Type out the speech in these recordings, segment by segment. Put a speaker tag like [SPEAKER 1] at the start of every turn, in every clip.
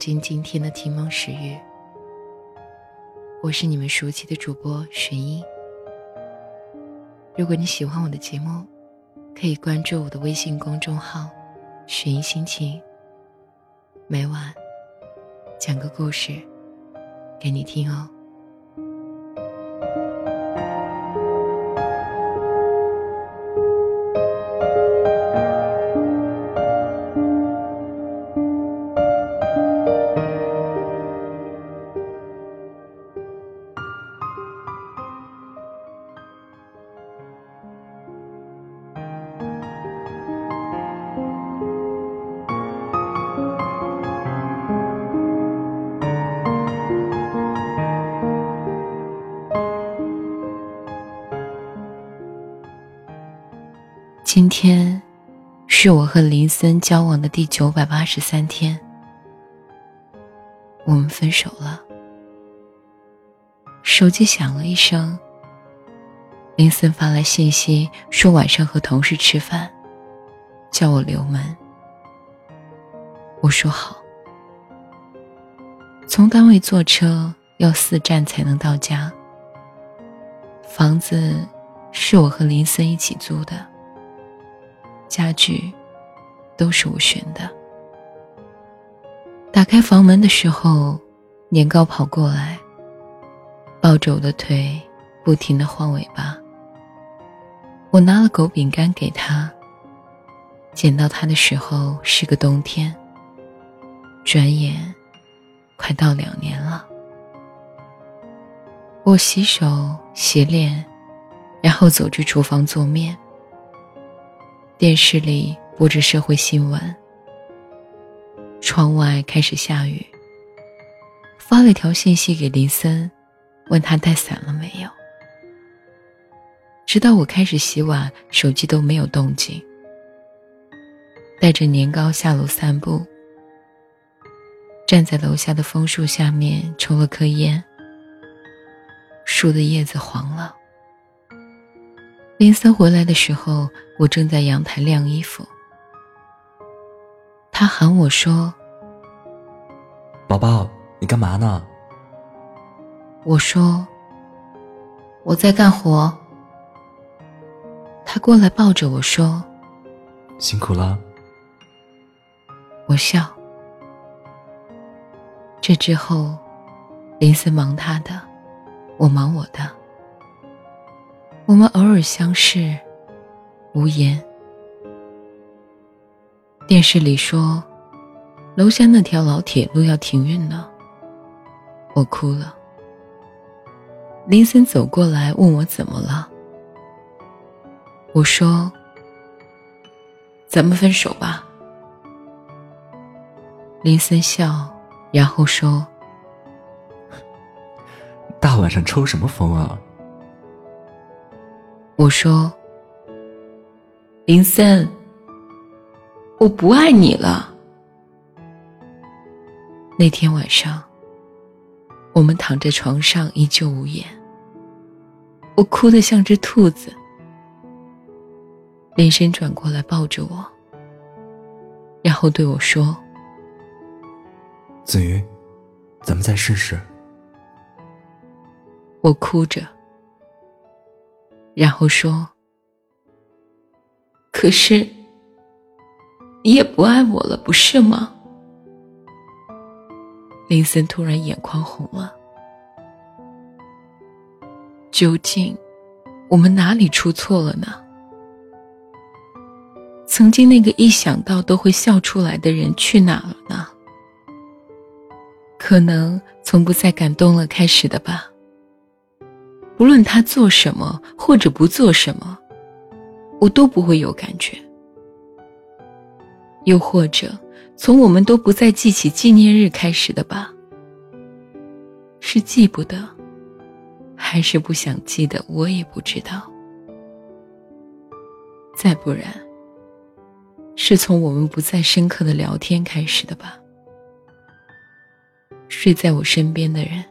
[SPEAKER 1] 今今天的提梦时雨。我是你们熟悉的主播寻一。如果你喜欢我的节目，可以关注我的微信公众号“寻一心情”，每晚讲个故事给你听哦。今天是我和林森交往的第九百八十三天，我们分手了。手机响了一声，林森发来信息说晚上和同事吃饭，叫我留门。我说好。从单位坐车要四站才能到家，房子是我和林森一起租的。家具都是我选的。打开房门的时候，年糕跑过来，抱着我的腿，不停的晃尾巴。我拿了狗饼干给他。捡到它的时候是个冬天。转眼，快到两年了。我洗手洗脸，然后走去厨房做面。电视里播着社会新闻。窗外开始下雨。发了条信息给林森，问他带伞了没有。直到我开始洗碗，手机都没有动静。带着年糕下楼散步，站在楼下的枫树下面抽了颗烟。树的叶子黄了。林森回来的时候，我正在阳台晾衣服。他喊我说：“
[SPEAKER 2] 宝宝，你干嘛呢？”
[SPEAKER 1] 我说：“我在干活。”他过来抱着我说：“
[SPEAKER 2] 辛苦了。”
[SPEAKER 1] 我笑。这之后，林森忙他的，我忙我的。我们偶尔相视，无言。电视里说，楼下那条老铁路要停运了。我哭了。林森走过来问我怎么了。我说：“咱们分手吧。”林森笑，然后说：“
[SPEAKER 2] 大晚上抽什么风啊？”
[SPEAKER 1] 我说：“林森，我不爱你了。”那天晚上，我们躺在床上依旧无言。我哭得像只兔子。林森转过来抱着我，然后对我说：“
[SPEAKER 2] 子瑜，咱们再试试。”
[SPEAKER 1] 我哭着。然后说：“可是，你也不爱我了，不是吗？”林森突然眼眶红了。究竟，我们哪里出错了呢？曾经那个一想到都会笑出来的人去哪了呢？可能从不再感动了开始的吧。无论他做什么或者不做什么，我都不会有感觉。又或者，从我们都不再记起纪念日开始的吧？是记不得，还是不想记得？我也不知道。再不然，是从我们不再深刻的聊天开始的吧？睡在我身边的人。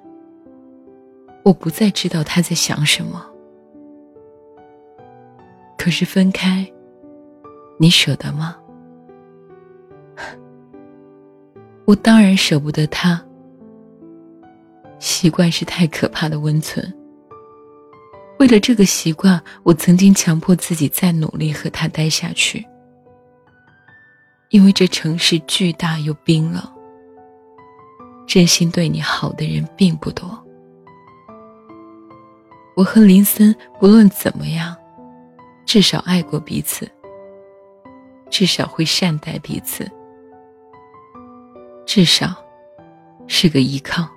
[SPEAKER 1] 我不再知道他在想什么，可是分开，你舍得吗？我当然舍不得他。习惯是太可怕的温存。为了这个习惯，我曾经强迫自己再努力和他待下去。因为这城市巨大又冰冷，真心对你好的人并不多。我和林森不论怎么样，至少爱过彼此，至少会善待彼此，至少是个依靠。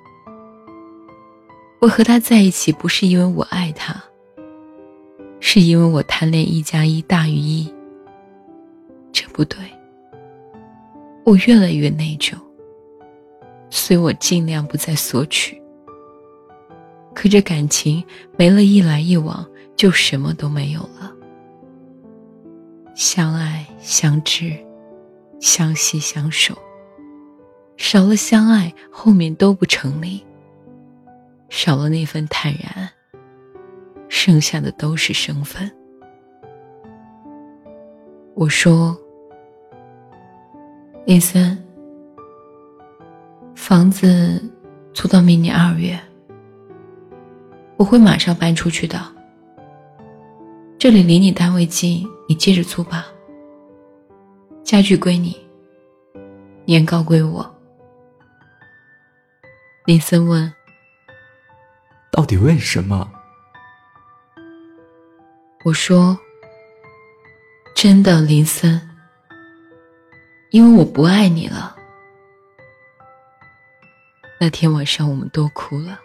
[SPEAKER 1] 我和他在一起，不是因为我爱他。是因为我贪恋一加一大于一，这不对。我越来越内疚，所以我尽量不再索取。可这感情没了一来一往，就什么都没有了。相爱相知，相惜相守，少了相爱，后面都不成立。少了那份坦然。剩下的都是生分。我说：“林森，房子租到明年二月，我会马上搬出去的。这里离你单位近，你接着租吧。家具归你，年糕归我。”林森问：“
[SPEAKER 2] 到底为什么？”
[SPEAKER 1] 我说：“真的，林森，因为我不爱你了。”那天晚上，我们都哭了。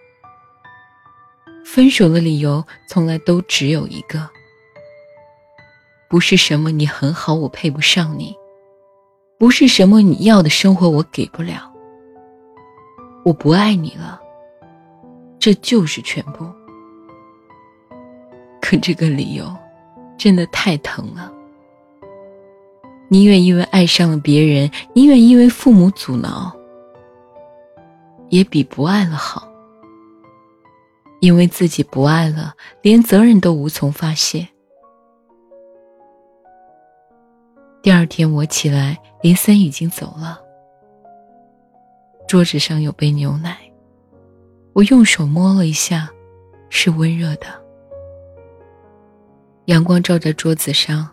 [SPEAKER 1] 分手的理由从来都只有一个，不是什么你很好，我配不上你；不是什么你要的生活我给不了。我不爱你了，这就是全部。可这个理由，真的太疼了。宁愿因为爱上了别人，宁愿因为父母阻挠，也比不爱了好。因为自己不爱了，连责任都无从发泄。第二天我起来，林森已经走了。桌子上有杯牛奶，我用手摸了一下，是温热的。阳光照在桌子上，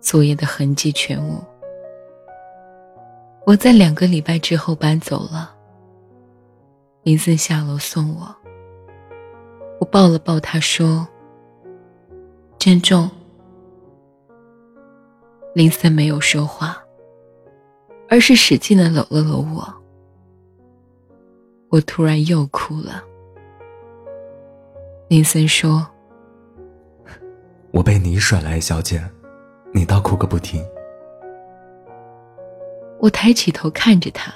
[SPEAKER 1] 昨夜的痕迹全无。我在两个礼拜之后搬走了。林森下楼送我，我抱了抱他，说：“珍重。”林森没有说话，而是使劲的搂了搂我。我突然又哭了。林森说。
[SPEAKER 2] 我被你甩了，小姐，你倒哭个不停。
[SPEAKER 1] 我抬起头看着他，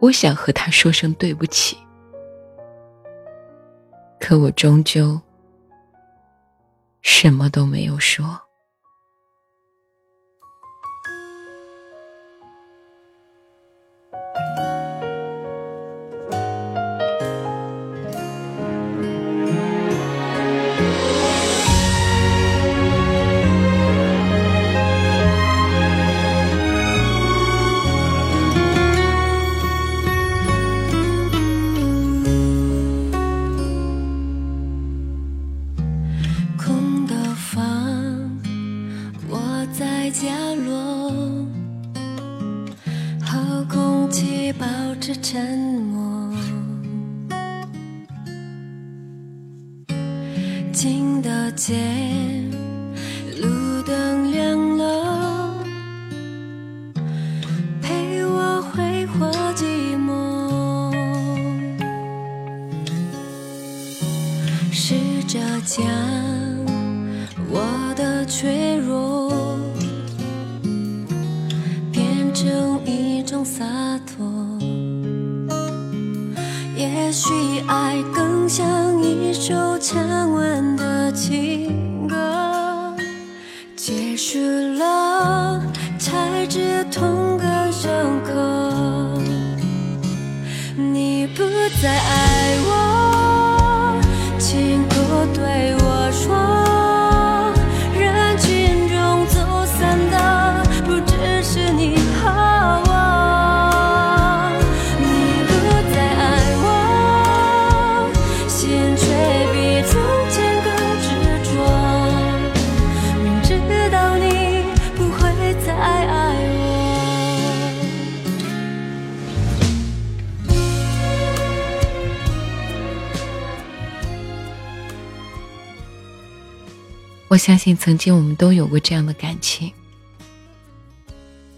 [SPEAKER 1] 我想和他说声对不起，可我终究什么都没有说。沉默，近的街，路灯亮了，陪我挥霍寂寞，试着将我的脆弱变成一种洒脱。也许爱更像一首唱完的情歌，结束了才知痛更深刻。你不再爱我，相信曾经我们都有过这样的感情，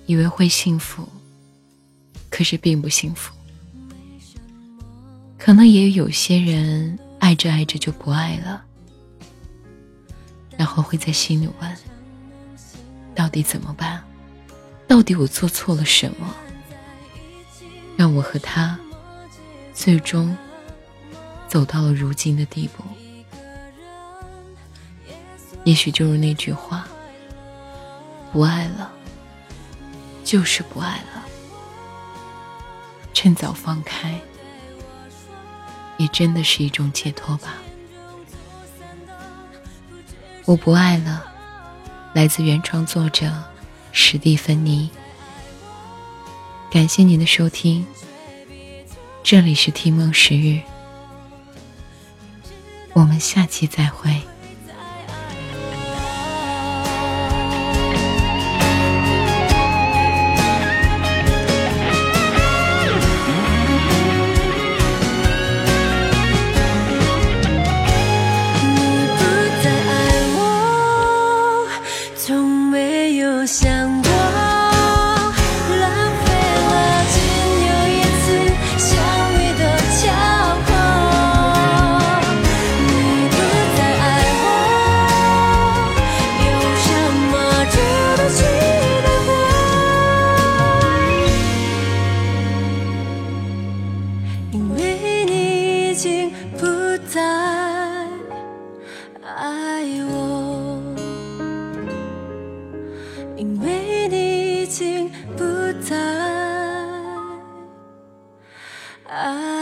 [SPEAKER 1] 以为会幸福，可是并不幸福。可能也有些人爱着爱着就不爱了，然后会在心里问：到底怎么办？到底我做错了什么，让我和他最终走到了如今的地步？也许就如那句话：不爱了，就是不爱了。趁早放开。也真的是一种解脱吧。我不爱了，来自原创作者史蒂芬妮。感谢您的收听，这里是听梦时日，我们下期再会。
[SPEAKER 3] I